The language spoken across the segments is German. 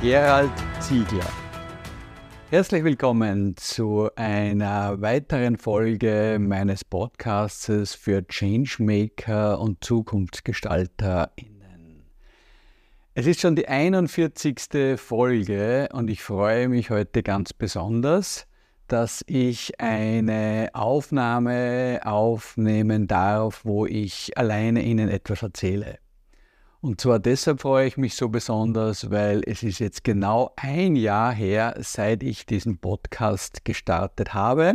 Gerald Ziegler. Herzlich willkommen zu einer weiteren Folge meines Podcasts für Changemaker und ZukunftsgestalterInnen. Es ist schon die 41. Folge und ich freue mich heute ganz besonders, dass ich eine Aufnahme aufnehmen darf, wo ich alleine Ihnen etwas erzähle. Und zwar deshalb freue ich mich so besonders, weil es ist jetzt genau ein Jahr her, seit ich diesen Podcast gestartet habe.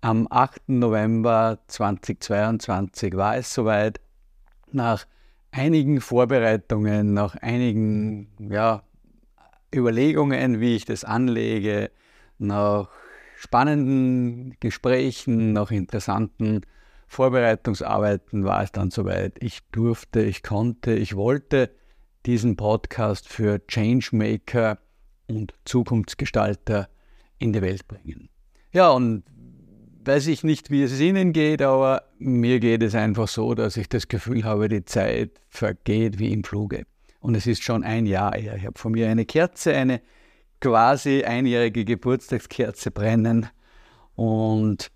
Am 8. November 2022 war es soweit. Nach einigen Vorbereitungen, nach einigen ja, Überlegungen, wie ich das anlege, nach spannenden Gesprächen, nach interessanten Vorbereitungsarbeiten war es dann soweit. Ich durfte, ich konnte, ich wollte diesen Podcast für Changemaker und Zukunftsgestalter in die Welt bringen. Ja, und weiß ich nicht, wie es Ihnen geht, aber mir geht es einfach so, dass ich das Gefühl habe, die Zeit vergeht wie im Fluge. Und es ist schon ein Jahr her. Ich habe von mir eine Kerze, eine quasi einjährige Geburtstagskerze brennen. Und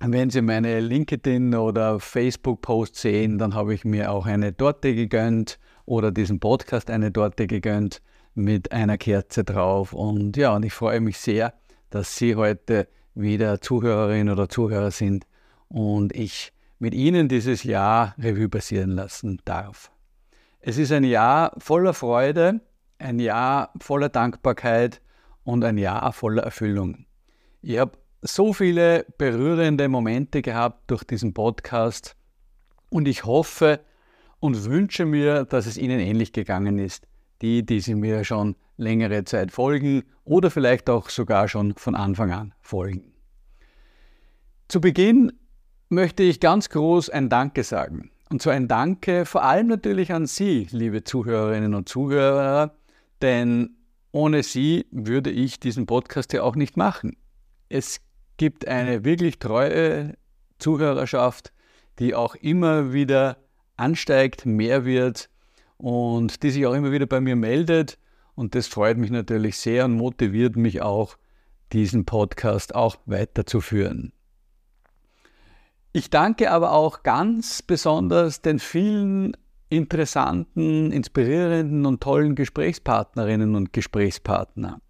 wenn Sie meine LinkedIn- oder Facebook-Post sehen, dann habe ich mir auch eine Torte gegönnt oder diesen Podcast eine Torte gegönnt mit einer Kerze drauf. Und ja, und ich freue mich sehr, dass Sie heute wieder Zuhörerin oder Zuhörer sind und ich mit Ihnen dieses Jahr Revue passieren lassen darf. Es ist ein Jahr voller Freude, ein Jahr voller Dankbarkeit und ein Jahr voller Erfüllung. Ich habe so viele berührende Momente gehabt durch diesen Podcast und ich hoffe und wünsche mir, dass es Ihnen ähnlich gegangen ist, die, die Sie mir schon längere Zeit folgen oder vielleicht auch sogar schon von Anfang an folgen. Zu Beginn möchte ich ganz groß ein Danke sagen. Und zwar ein Danke vor allem natürlich an Sie, liebe Zuhörerinnen und Zuhörer, denn ohne Sie würde ich diesen Podcast ja auch nicht machen. Es gibt eine wirklich treue Zuhörerschaft, die auch immer wieder ansteigt, mehr wird und die sich auch immer wieder bei mir meldet. Und das freut mich natürlich sehr und motiviert mich auch, diesen Podcast auch weiterzuführen. Ich danke aber auch ganz besonders den vielen interessanten, inspirierenden und tollen Gesprächspartnerinnen und Gesprächspartner.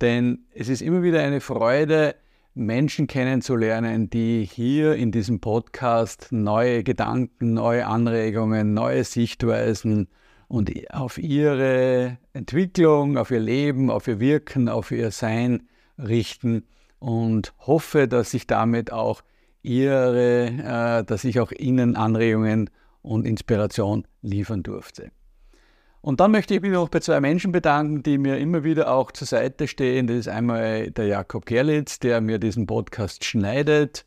Denn es ist immer wieder eine Freude, Menschen kennenzulernen, die hier in diesem Podcast neue Gedanken, neue Anregungen, neue Sichtweisen und auf ihre Entwicklung, auf ihr Leben, auf ihr Wirken, auf ihr Sein richten und hoffe, dass ich damit auch ihre, äh, dass ich auch ihnen Anregungen und Inspiration liefern durfte. Und dann möchte ich mich noch bei zwei Menschen bedanken, die mir immer wieder auch zur Seite stehen. Das ist einmal der Jakob Gerlitz, der mir diesen Podcast schneidet,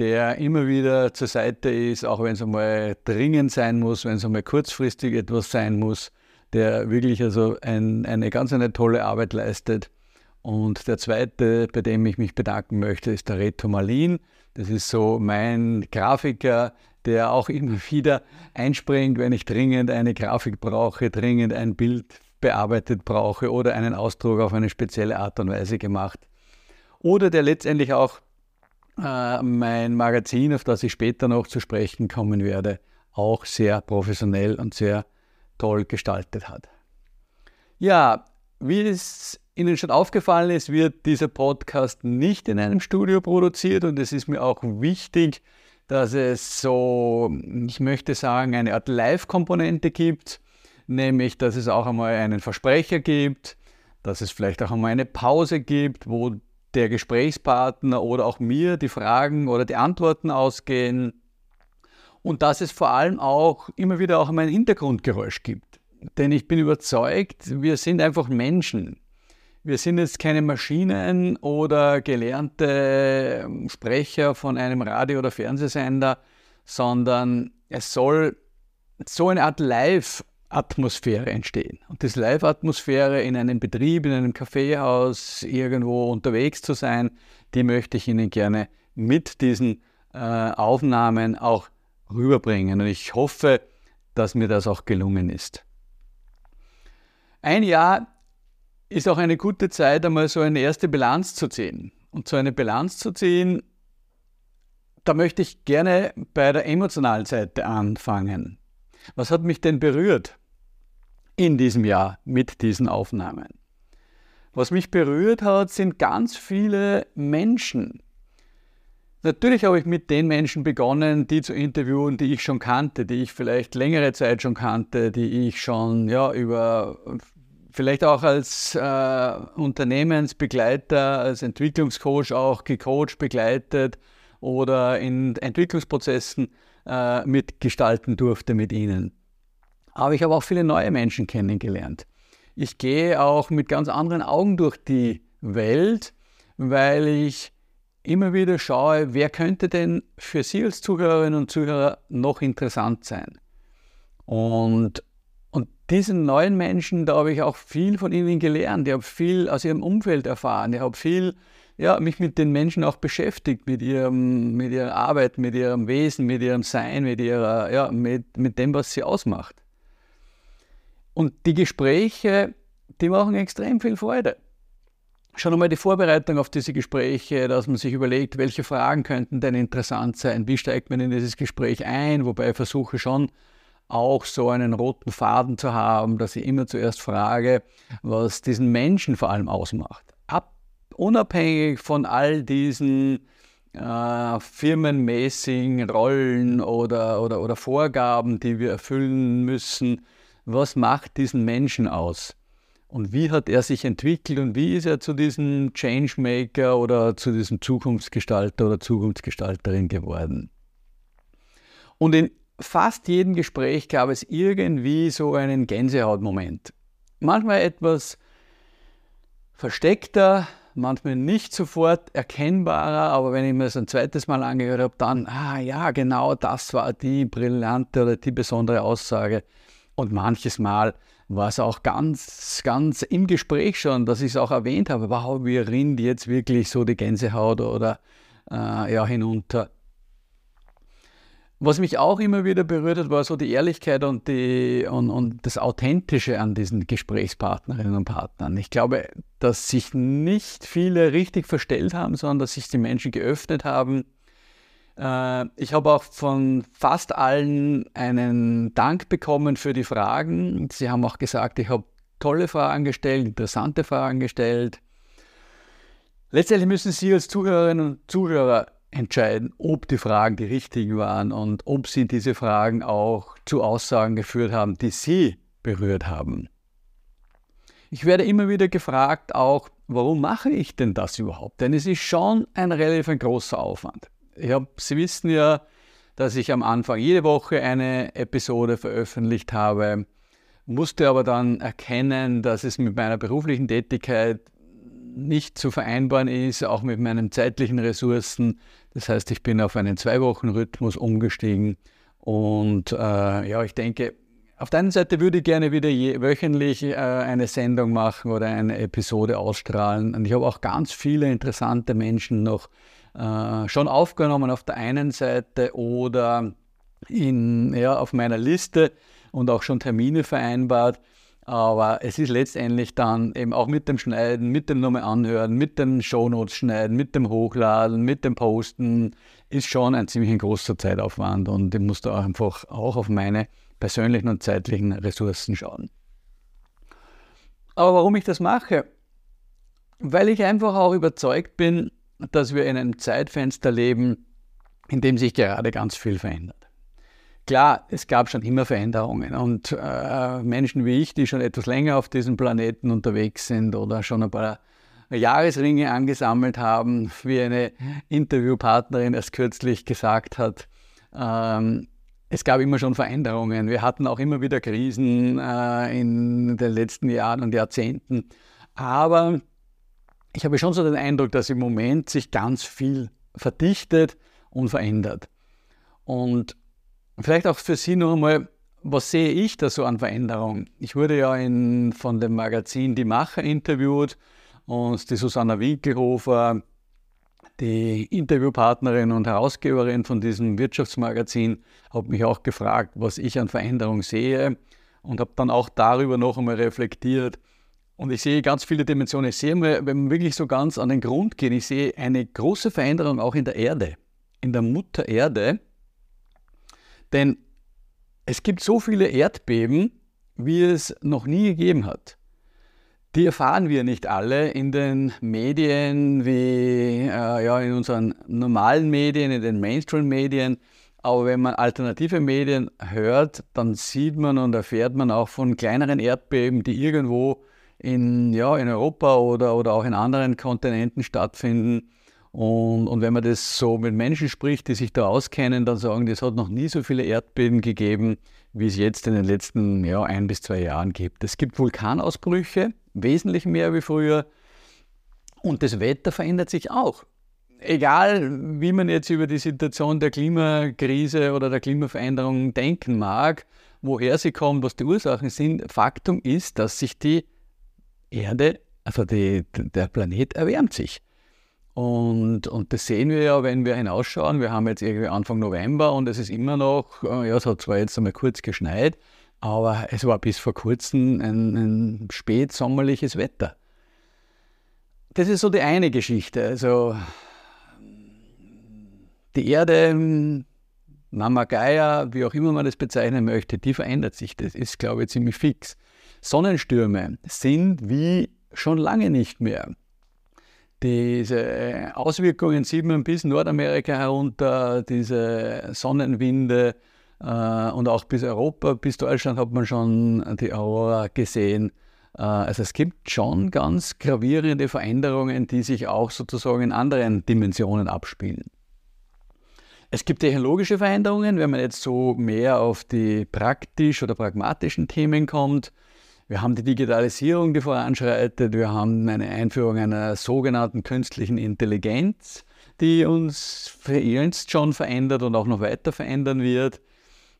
der immer wieder zur Seite ist, auch wenn es einmal dringend sein muss, wenn es einmal kurzfristig etwas sein muss, der wirklich also ein, eine ganz eine tolle Arbeit leistet. Und der zweite, bei dem ich mich bedanken möchte, ist der Reto Malin. Das ist so mein Grafiker, der auch immer wieder einspringt, wenn ich dringend eine Grafik brauche, dringend ein Bild bearbeitet brauche oder einen Ausdruck auf eine spezielle Art und Weise gemacht. Oder der letztendlich auch äh, mein Magazin, auf das ich später noch zu sprechen kommen werde, auch sehr professionell und sehr toll gestaltet hat. Ja, wie es Ihnen schon aufgefallen ist, wird dieser Podcast nicht in einem Studio produziert und es ist mir auch wichtig, dass es so, ich möchte sagen, eine Art Live-Komponente gibt, nämlich dass es auch einmal einen Versprecher gibt, dass es vielleicht auch einmal eine Pause gibt, wo der Gesprächspartner oder auch mir die Fragen oder die Antworten ausgehen und dass es vor allem auch immer wieder auch einmal ein Hintergrundgeräusch gibt. Denn ich bin überzeugt, wir sind einfach Menschen. Wir sind jetzt keine Maschinen oder gelernte ähm, Sprecher von einem Radio- oder Fernsehsender, sondern es soll so eine Art Live-Atmosphäre entstehen. Und diese Live-Atmosphäre in einem Betrieb, in einem Kaffeehaus, irgendwo unterwegs zu sein, die möchte ich Ihnen gerne mit diesen äh, Aufnahmen auch rüberbringen. Und ich hoffe, dass mir das auch gelungen ist. Ein Jahr ist auch eine gute Zeit, einmal so eine erste Bilanz zu ziehen. Und so eine Bilanz zu ziehen, da möchte ich gerne bei der emotionalen Seite anfangen. Was hat mich denn berührt in diesem Jahr mit diesen Aufnahmen? Was mich berührt hat, sind ganz viele Menschen. Natürlich habe ich mit den Menschen begonnen, die zu interviewen, die ich schon kannte, die ich vielleicht längere Zeit schon kannte, die ich schon ja, über vielleicht auch als äh, Unternehmensbegleiter, als Entwicklungscoach auch gecoacht, begleitet oder in Entwicklungsprozessen äh, mitgestalten durfte mit ihnen. Aber ich habe auch viele neue Menschen kennengelernt. Ich gehe auch mit ganz anderen Augen durch die Welt, weil ich immer wieder schaue, wer könnte denn für Sie als Zuhörerinnen und Zuhörer noch interessant sein. Und diesen neuen Menschen, da habe ich auch viel von ihnen gelernt. Ich habe viel aus ihrem Umfeld erfahren. Ich habe viel, ja, mich mit den Menschen auch beschäftigt, mit, ihrem, mit ihrer Arbeit, mit ihrem Wesen, mit ihrem Sein, mit, ihrer, ja, mit, mit dem, was sie ausmacht. Und die Gespräche, die machen extrem viel Freude. Schon einmal die Vorbereitung auf diese Gespräche, dass man sich überlegt, welche Fragen könnten denn interessant sein, wie steigt man in dieses Gespräch ein, wobei ich versuche schon, auch so einen roten Faden zu haben, dass ich immer zuerst frage, was diesen Menschen vor allem ausmacht. Ab, unabhängig von all diesen äh, firmenmäßigen Rollen oder, oder, oder Vorgaben, die wir erfüllen müssen, was macht diesen Menschen aus? Und wie hat er sich entwickelt und wie ist er zu diesem Changemaker oder zu diesem Zukunftsgestalter oder Zukunftsgestalterin geworden? Und in fast jedem Gespräch gab es irgendwie so einen Gänsehautmoment. Manchmal etwas versteckter, manchmal nicht sofort erkennbarer, aber wenn ich mir das ein zweites Mal angehört habe, dann, ah ja, genau das war die brillante oder die besondere Aussage. Und manches Mal war es auch ganz, ganz im Gespräch schon, dass ich es auch erwähnt habe, wow, wie rinnt jetzt wirklich so die Gänsehaut oder äh, ja, hinunter. Was mich auch immer wieder berührt hat, war so die Ehrlichkeit und, die, und, und das Authentische an diesen Gesprächspartnerinnen und Partnern. Ich glaube, dass sich nicht viele richtig verstellt haben, sondern dass sich die Menschen geöffnet haben. Äh, ich habe auch von fast allen einen Dank bekommen für die Fragen. Sie haben auch gesagt, ich habe tolle Fragen gestellt, interessante Fragen gestellt. Letztendlich müssen Sie als Zuhörerinnen und Zuhörer entscheiden, ob die Fragen die richtigen waren und ob sie diese Fragen auch zu Aussagen geführt haben, die sie berührt haben. Ich werde immer wieder gefragt, auch, warum mache ich denn das überhaupt? Denn es ist schon ein relativ großer Aufwand. Hab, sie wissen ja, dass ich am Anfang jede Woche eine Episode veröffentlicht habe, musste aber dann erkennen, dass es mit meiner beruflichen Tätigkeit nicht zu vereinbaren ist, auch mit meinen zeitlichen Ressourcen. Das heißt, ich bin auf einen Zwei-Wochen-Rhythmus umgestiegen. Und äh, ja, ich denke, auf der einen Seite würde ich gerne wieder je, wöchentlich äh, eine Sendung machen oder eine Episode ausstrahlen. Und ich habe auch ganz viele interessante Menschen noch äh, schon aufgenommen auf der einen Seite oder in, ja, auf meiner Liste und auch schon Termine vereinbart. Aber es ist letztendlich dann eben auch mit dem Schneiden, mit dem nochmal anhören, mit den Shownotes schneiden, mit dem Hochladen, mit dem Posten, ist schon ein ziemlich großer Zeitaufwand und ich muss da einfach auch auf meine persönlichen und zeitlichen Ressourcen schauen. Aber warum ich das mache? Weil ich einfach auch überzeugt bin, dass wir in einem Zeitfenster leben, in dem sich gerade ganz viel verändert. Klar, es gab schon immer Veränderungen und äh, Menschen wie ich, die schon etwas länger auf diesem Planeten unterwegs sind oder schon ein paar Jahresringe angesammelt haben, wie eine Interviewpartnerin erst kürzlich gesagt hat, ähm, es gab immer schon Veränderungen. Wir hatten auch immer wieder Krisen äh, in den letzten Jahren und Jahrzehnten. Aber ich habe schon so den Eindruck, dass im Moment sich ganz viel verdichtet und verändert. Und vielleicht auch für Sie noch einmal, was sehe ich da so an Veränderung? Ich wurde ja in, von dem Magazin Die Macher interviewt und die Susanna Winkelhofer, die Interviewpartnerin und Herausgeberin von diesem Wirtschaftsmagazin, hat mich auch gefragt, was ich an Veränderung sehe und habe dann auch darüber noch einmal reflektiert. Und ich sehe ganz viele Dimensionen. Ich sehe mal, wenn man wirklich so ganz an den Grund geht, ich sehe eine große Veränderung auch in der Erde, in der Mutter Erde. Denn es gibt so viele Erdbeben, wie es noch nie gegeben hat. Die erfahren wir nicht alle in den Medien, wie äh, ja, in unseren normalen Medien, in den Mainstream-Medien. Aber wenn man alternative Medien hört, dann sieht man und erfährt man auch von kleineren Erdbeben, die irgendwo in, ja, in Europa oder, oder auch in anderen Kontinenten stattfinden. Und, und wenn man das so mit Menschen spricht, die sich da auskennen, dann sagen es hat noch nie so viele Erdbeben gegeben, wie es jetzt in den letzten ja, ein bis zwei Jahren gibt. Es gibt Vulkanausbrüche, wesentlich mehr wie früher. Und das Wetter verändert sich auch. Egal, wie man jetzt über die Situation der Klimakrise oder der Klimaveränderung denken mag, woher sie kommt, was die Ursachen sind, Faktum ist, dass sich die Erde, also die, der Planet erwärmt sich. Und, und das sehen wir ja, wenn wir hinausschauen. Wir haben jetzt irgendwie Anfang November und es ist immer noch, äh, ja, es hat zwar jetzt einmal kurz geschneit, aber es war bis vor kurzem ein, ein spätsommerliches Wetter. Das ist so die eine Geschichte. Also die Erde, Mama Gaia, wie auch immer man das bezeichnen möchte, die verändert sich. Das ist, glaube ich, ziemlich fix. Sonnenstürme sind wie schon lange nicht mehr. Diese Auswirkungen sieht man bis Nordamerika herunter, diese Sonnenwinde äh, und auch bis Europa, bis Deutschland hat man schon die Aurora gesehen. Äh, also es gibt schon ganz gravierende Veränderungen, die sich auch sozusagen in anderen Dimensionen abspielen. Es gibt technologische Veränderungen, wenn man jetzt so mehr auf die praktisch oder pragmatischen Themen kommt. Wir haben die Digitalisierung, die voranschreitet. Wir haben eine Einführung einer sogenannten künstlichen Intelligenz, die uns jetzt schon verändert und auch noch weiter verändern wird.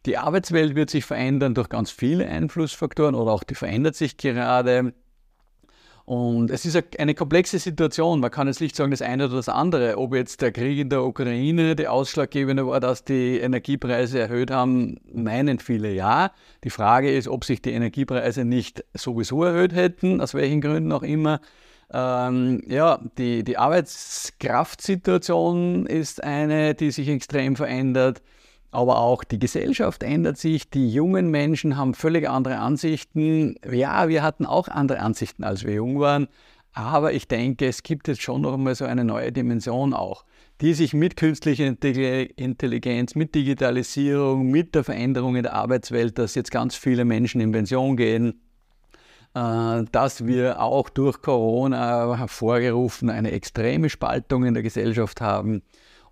Die Arbeitswelt wird sich verändern durch ganz viele Einflussfaktoren oder auch die verändert sich gerade. Und es ist eine komplexe Situation. Man kann jetzt nicht sagen, das eine oder das andere. Ob jetzt der Krieg in der Ukraine der ausschlaggebende war, dass die Energiepreise erhöht haben, meinen viele ja. Die Frage ist, ob sich die Energiepreise nicht sowieso erhöht hätten, aus welchen Gründen auch immer. Ähm, ja, die, die Arbeitskraftsituation ist eine, die sich extrem verändert aber auch die Gesellschaft ändert sich, die jungen Menschen haben völlig andere Ansichten. Ja, wir hatten auch andere Ansichten, als wir jung waren, aber ich denke, es gibt jetzt schon noch einmal so eine neue Dimension auch, die sich mit künstlicher Intelligenz, mit Digitalisierung, mit der Veränderung in der Arbeitswelt, dass jetzt ganz viele Menschen in Pension gehen, äh, dass wir auch durch Corona hervorgerufen eine extreme Spaltung in der Gesellschaft haben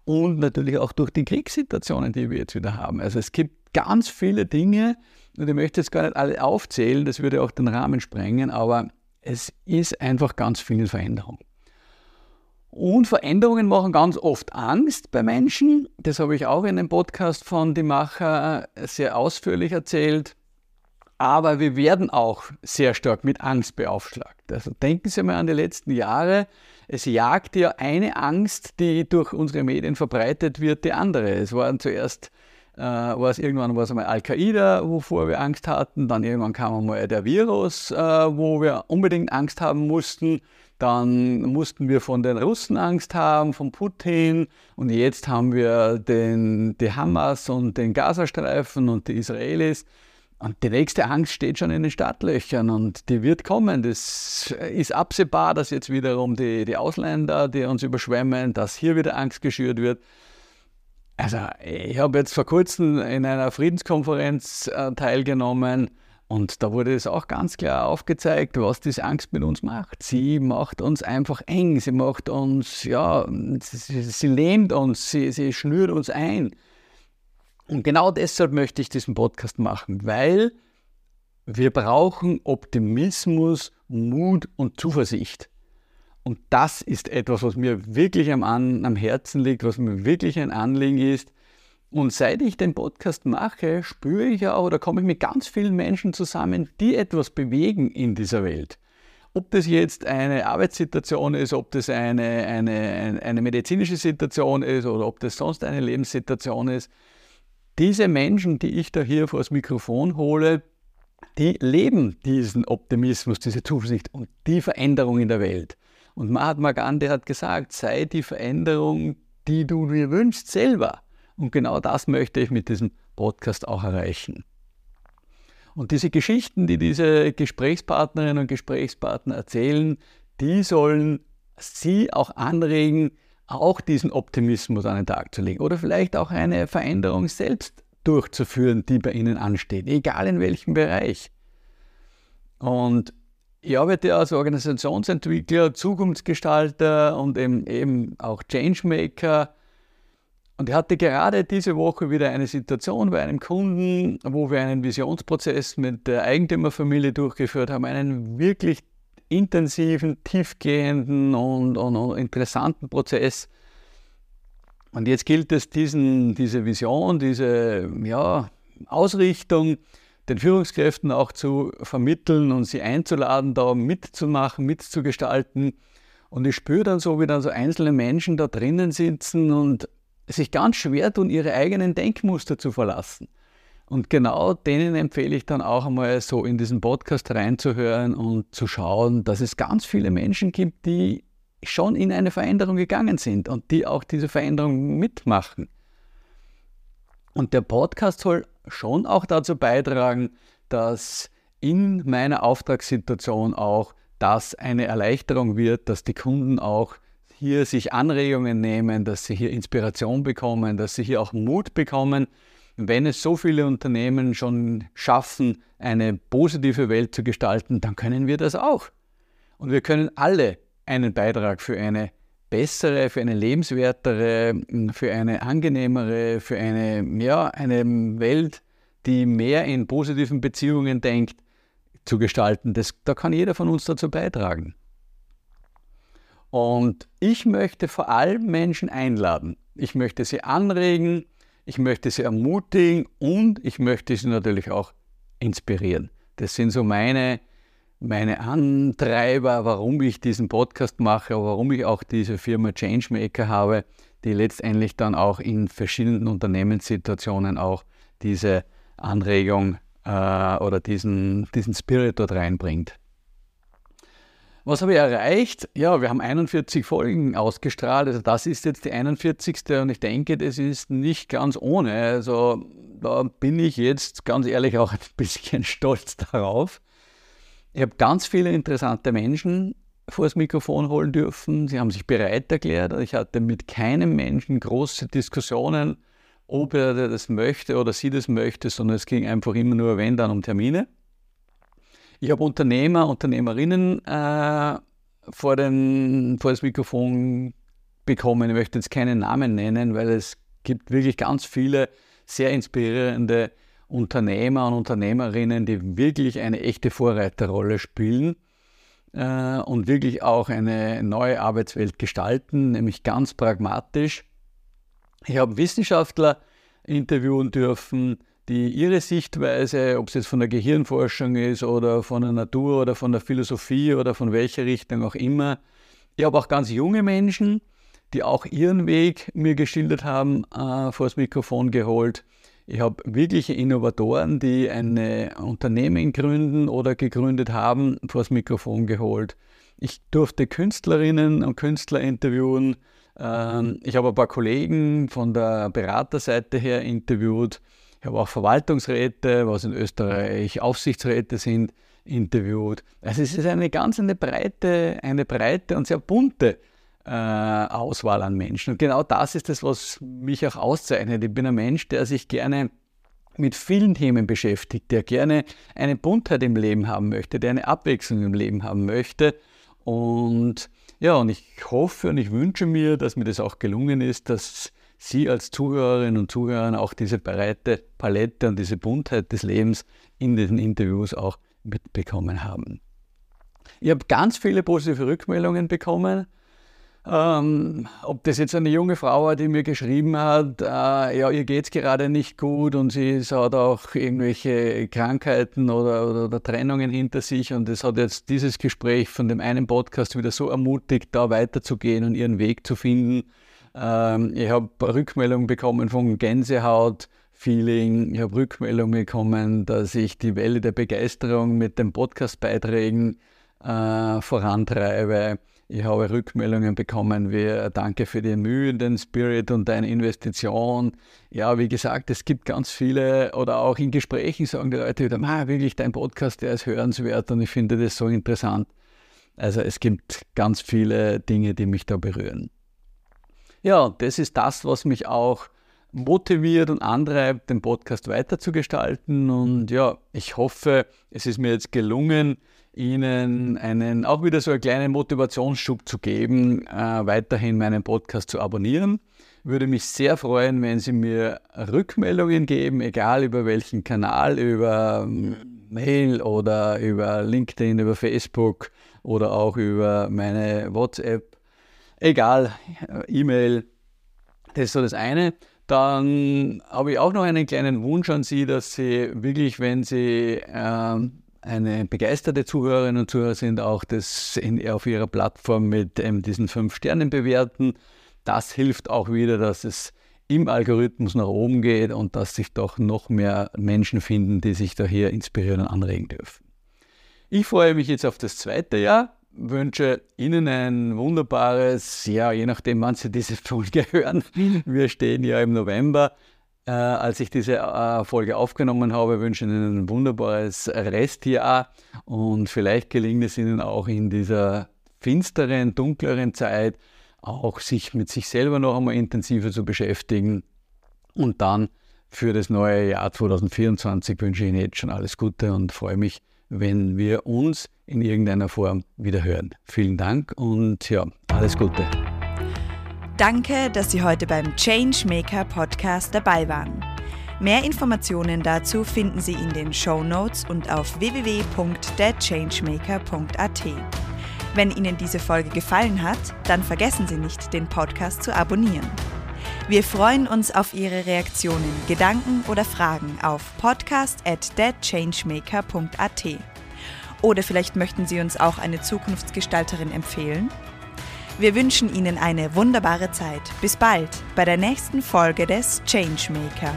und natürlich auch durch die Kriegssituationen, die wir jetzt wieder haben. Also es gibt ganz viele Dinge, und ich möchte jetzt gar nicht alle aufzählen, das würde auch den Rahmen sprengen, aber es ist einfach ganz viel Veränderung. Und Veränderungen machen ganz oft Angst bei Menschen. Das habe ich auch in dem Podcast von Die Macher sehr ausführlich erzählt. Aber wir werden auch sehr stark mit Angst beaufschlagt. Also denken Sie mal an die letzten Jahre es jagt ja eine Angst, die durch unsere Medien verbreitet wird, die andere. Es waren zuerst äh, war es irgendwann war es einmal Al-Qaida, wovor wir Angst hatten. Dann irgendwann kam einmal der Virus, äh, wo wir unbedingt Angst haben mussten. Dann mussten wir von den Russen Angst haben, von Putin. Und jetzt haben wir den, die Hamas und den Gazastreifen und die Israelis. Und die nächste Angst steht schon in den Startlöchern und die wird kommen. Das ist absehbar, dass jetzt wiederum die, die Ausländer, die uns überschwemmen, dass hier wieder Angst geschürt wird. Also ich habe jetzt vor kurzem in einer Friedenskonferenz äh, teilgenommen und da wurde es auch ganz klar aufgezeigt, was diese Angst mit uns macht. Sie macht uns einfach eng, sie macht uns, ja, sie, sie lähmt uns, sie, sie schnürt uns ein. Und genau deshalb möchte ich diesen Podcast machen, weil wir brauchen Optimismus, Mut und Zuversicht. Und das ist etwas, was mir wirklich am, am Herzen liegt, was mir wirklich ein Anliegen ist. Und seit ich den Podcast mache, spüre ich ja oder komme ich mit ganz vielen Menschen zusammen, die etwas bewegen in dieser Welt. Ob das jetzt eine Arbeitssituation ist, ob das eine, eine, eine medizinische Situation ist oder ob das sonst eine Lebenssituation ist. Diese Menschen, die ich da hier vor das Mikrofon hole, die leben diesen Optimismus, diese Zuversicht und die Veränderung in der Welt. Und Mahatma Gandhi hat gesagt, sei die Veränderung, die du dir wünschst, selber. Und genau das möchte ich mit diesem Podcast auch erreichen. Und diese Geschichten, die diese Gesprächspartnerinnen und Gesprächspartner erzählen, die sollen Sie auch anregen, auch diesen Optimismus an den Tag zu legen oder vielleicht auch eine Veränderung selbst durchzuführen, die bei Ihnen ansteht, egal in welchem Bereich. Und ich arbeite als Organisationsentwickler, Zukunftsgestalter und eben, eben auch Changemaker. Und ich hatte gerade diese Woche wieder eine Situation bei einem Kunden, wo wir einen Visionsprozess mit der Eigentümerfamilie durchgeführt haben, einen wirklich intensiven, tiefgehenden und, und, und interessanten Prozess. Und jetzt gilt es, diesen, diese Vision, diese ja, Ausrichtung den Führungskräften auch zu vermitteln und sie einzuladen, da mitzumachen, mitzugestalten. Und ich spüre dann so, wie dann so einzelne Menschen da drinnen sitzen und sich ganz schwer tun, ihre eigenen Denkmuster zu verlassen. Und genau denen empfehle ich dann auch einmal so in diesen Podcast reinzuhören und zu schauen, dass es ganz viele Menschen gibt, die schon in eine Veränderung gegangen sind und die auch diese Veränderung mitmachen. Und der Podcast soll schon auch dazu beitragen, dass in meiner Auftragssituation auch das eine Erleichterung wird, dass die Kunden auch hier sich Anregungen nehmen, dass sie hier Inspiration bekommen, dass sie hier auch Mut bekommen. Wenn es so viele Unternehmen schon schaffen, eine positive Welt zu gestalten, dann können wir das auch. Und wir können alle einen Beitrag für eine bessere, für eine lebenswertere, für eine angenehmere, für eine, ja, eine Welt, die mehr in positiven Beziehungen denkt, zu gestalten. Das, da kann jeder von uns dazu beitragen. Und ich möchte vor allem Menschen einladen. Ich möchte sie anregen, ich möchte sie ermutigen und ich möchte sie natürlich auch inspirieren. Das sind so meine, meine Antreiber, warum ich diesen Podcast mache, warum ich auch diese Firma Changemaker habe, die letztendlich dann auch in verschiedenen Unternehmenssituationen auch diese Anregung äh, oder diesen, diesen Spirit dort reinbringt. Was habe ich erreicht? Ja, wir haben 41 Folgen ausgestrahlt. Also das ist jetzt die 41. und ich denke, das ist nicht ganz ohne. Also da bin ich jetzt ganz ehrlich auch ein bisschen stolz darauf. Ich habe ganz viele interessante Menschen vor das Mikrofon holen dürfen. Sie haben sich bereit erklärt. Ich hatte mit keinem Menschen große Diskussionen ob er das möchte oder sie das möchte, sondern es ging einfach immer nur, wenn dann, um Termine. Ich habe Unternehmer, Unternehmerinnen äh, vor, den, vor das Mikrofon bekommen. Ich möchte jetzt keinen Namen nennen, weil es gibt wirklich ganz viele sehr inspirierende Unternehmer und Unternehmerinnen, die wirklich eine echte Vorreiterrolle spielen äh, und wirklich auch eine neue Arbeitswelt gestalten, nämlich ganz pragmatisch ich habe Wissenschaftler interviewen dürfen, die ihre Sichtweise, ob es jetzt von der Gehirnforschung ist oder von der Natur oder von der Philosophie oder von welcher Richtung auch immer. Ich habe auch ganz junge Menschen, die auch ihren Weg mir geschildert haben, äh, vor das Mikrofon geholt. Ich habe wirkliche Innovatoren, die ein Unternehmen gründen oder gegründet haben, vor das Mikrofon geholt. Ich durfte Künstlerinnen und Künstler interviewen, ähm, ich habe ein paar Kollegen von der Beraterseite her interviewt. Ich habe auch Verwaltungsräte, was in Österreich Aufsichtsräte sind, interviewt. Also es ist eine ganz eine breite, eine breite und sehr bunte äh, Auswahl an Menschen. Und genau das ist das, was mich auch auszeichnet. Ich bin ein Mensch, der sich gerne mit vielen Themen beschäftigt, der gerne eine Buntheit im Leben haben möchte, der eine Abwechslung im Leben haben möchte. Und ja, und ich hoffe und ich wünsche mir, dass mir das auch gelungen ist, dass Sie als Zuhörerinnen und Zuhörer auch diese breite Palette und diese Buntheit des Lebens in diesen Interviews auch mitbekommen haben. Ich habe ganz viele positive Rückmeldungen bekommen. Ähm, ob das jetzt eine junge Frau war, die mir geschrieben hat, äh, ja, ihr geht es gerade nicht gut und sie hat auch irgendwelche Krankheiten oder, oder, oder, Trennungen hinter sich und es hat jetzt dieses Gespräch von dem einen Podcast wieder so ermutigt, da weiterzugehen und ihren Weg zu finden. Ähm, ich habe Rückmeldungen bekommen von Gänsehaut. Feeling. Ich habe Rückmeldungen bekommen, dass ich die Welle der Begeisterung mit den Podcast-Beiträgen äh, vorantreibe. Ich habe Rückmeldungen bekommen wie äh, Danke für die Mühe, den Spirit und deine Investition. Ja, wie gesagt, es gibt ganz viele oder auch in Gesprächen sagen die Leute wieder, wirklich dein Podcast, der ist hörenswert und ich finde das so interessant. Also es gibt ganz viele Dinge, die mich da berühren. Ja, das ist das, was mich auch motiviert und antreibt, den Podcast weiterzugestalten. Und ja, ich hoffe, es ist mir jetzt gelungen, Ihnen einen auch wieder so einen kleinen Motivationsschub zu geben, äh, weiterhin meinen Podcast zu abonnieren. Würde mich sehr freuen, wenn Sie mir Rückmeldungen geben, egal über welchen Kanal, über ähm, Mail oder über LinkedIn, über Facebook oder auch über meine WhatsApp. Egal, E-Mail. Das ist so das eine. Dann habe ich auch noch einen kleinen Wunsch an Sie, dass Sie wirklich, wenn Sie äh, eine begeisterte Zuhörerin und Zuhörer sind, auch das in, auf ihrer Plattform mit ähm, diesen fünf Sternen bewerten. Das hilft auch wieder, dass es im Algorithmus nach oben geht und dass sich doch noch mehr Menschen finden, die sich da hier inspirieren und anregen dürfen. Ich freue mich jetzt auf das zweite Jahr, wünsche Ihnen ein wunderbares, ja, je nachdem, wann Sie diese Folge hören. Wir stehen ja im November. Äh, als ich diese äh, Folge aufgenommen habe, wünsche Ihnen ein wunderbares Restjahr. Und vielleicht gelingt es Ihnen auch in dieser finsteren, dunkleren Zeit auch sich mit sich selber noch einmal intensiver zu beschäftigen. Und dann für das neue Jahr 2024 wünsche ich Ihnen jetzt schon alles Gute und freue mich, wenn wir uns in irgendeiner Form wieder hören. Vielen Dank und ja, alles Gute. Danke, dass Sie heute beim Changemaker Podcast dabei waren. Mehr Informationen dazu finden Sie in den Show Notes und auf www.thechangemaker.at. Wenn Ihnen diese Folge gefallen hat, dann vergessen Sie nicht, den Podcast zu abonnieren. Wir freuen uns auf Ihre Reaktionen, Gedanken oder Fragen auf podcast at thechangemaker.at. Oder vielleicht möchten Sie uns auch eine Zukunftsgestalterin empfehlen? Wir wünschen Ihnen eine wunderbare Zeit. Bis bald bei der nächsten Folge des Changemaker.